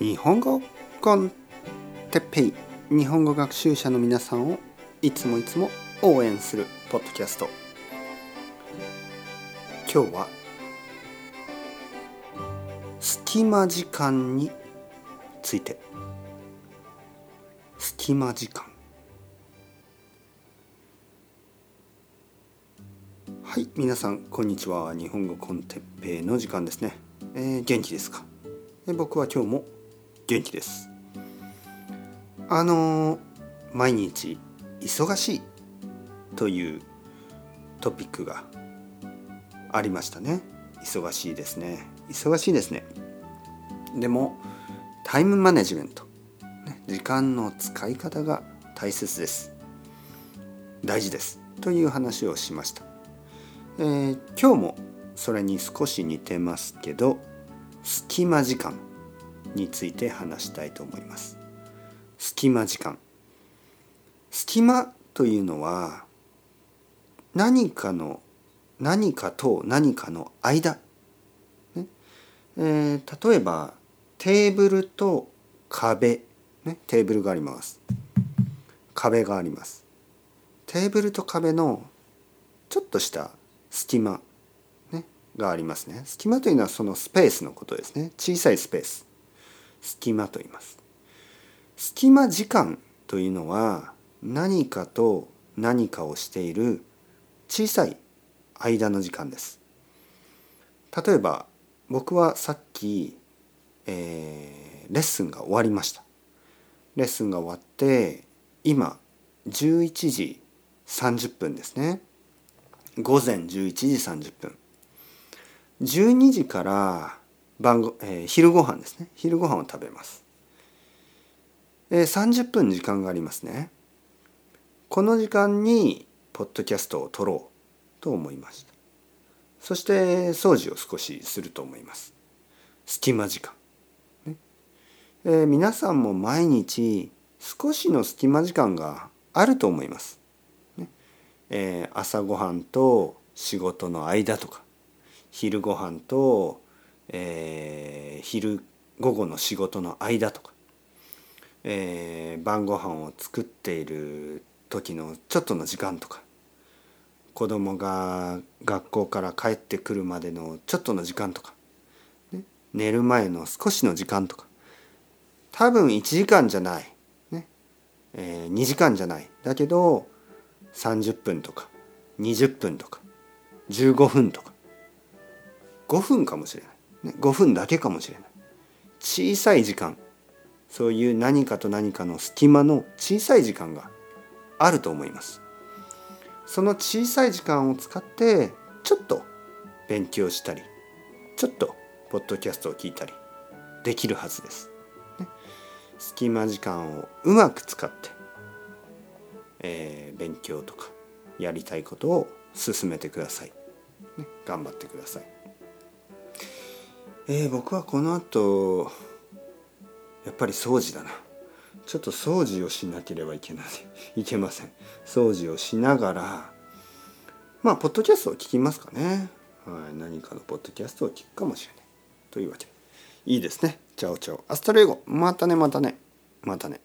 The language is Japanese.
日本語コンテッペイ日本語学習者の皆さんをいつもいつも応援するポッドキャスト。今日は隙間時間について。隙間時間。はい皆さんこんにちは。日本語コンテッペイの時間ですね、えー、元気ですか？僕は今日も元気です。あの毎日忙しいというトピックがありましたね。忙しいですね。忙しいですね。でもタイムマネジメント。時間の使い方が大切です。大事です。という話をしました、えー、今日もそれに少し似てますけど隙間時間。について話したいと思います。隙間時間。隙間というのは何かの何かと何かの間、ね。えー、例えばテーブルと壁、ね、テーブルがあります。壁があります。テーブルと壁のちょっとした隙間。ね。がありますね。隙間というのはそのスペースのことですね。小さいスペース。隙間と言います。隙間時間というのは何かと何かをしている小さい間の時間です。例えば僕はさっき、えー、レッスンが終わりました。レッスンが終わって今11時30分ですね。午前11時30分。12時から晩ご、えー、昼ご飯ですね。昼ご飯を食べます、えー、30分時間がありますね。この時間にポッドキャストを撮ろうと思いました。そして掃除を少しすると思います。隙間時間、ね。えー、皆さんも毎日少しの隙間時間があると思います、ね。えー、朝ごはんと仕事の間とか昼ご飯と、えー、昼午後の仕事の間とか、えー、晩ご飯を作っている時のちょっとの時間とか子供が学校から帰ってくるまでのちょっとの時間とか、ね、寝る前の少しの時間とか多分1時間じゃない、ねえー、2時間じゃない。だけど30分とか20分とか15分とか5分かもしれない、5分だけかもしれない。小さい時間。そういう何かと何かの隙間の小さい時間があると思います。その小さい時間を使ってちょっと勉強したりちょっとポッドキャストを聞いたりできるはずです、ね、隙間時間をうまく使って、えー、勉強とかやりたいことを進めてください、ね、頑張ってください。えー、僕はこの後やっぱり掃除だな。ちょっと掃除をしなければいけない。いけません。掃除をしながらまあポッドキャストを聞きますかね、はい、何かのポッドキャストを聞くかもしれない。というわけで。いいですね。 Ciao ciao。Hasta luego。またねまたね。またね。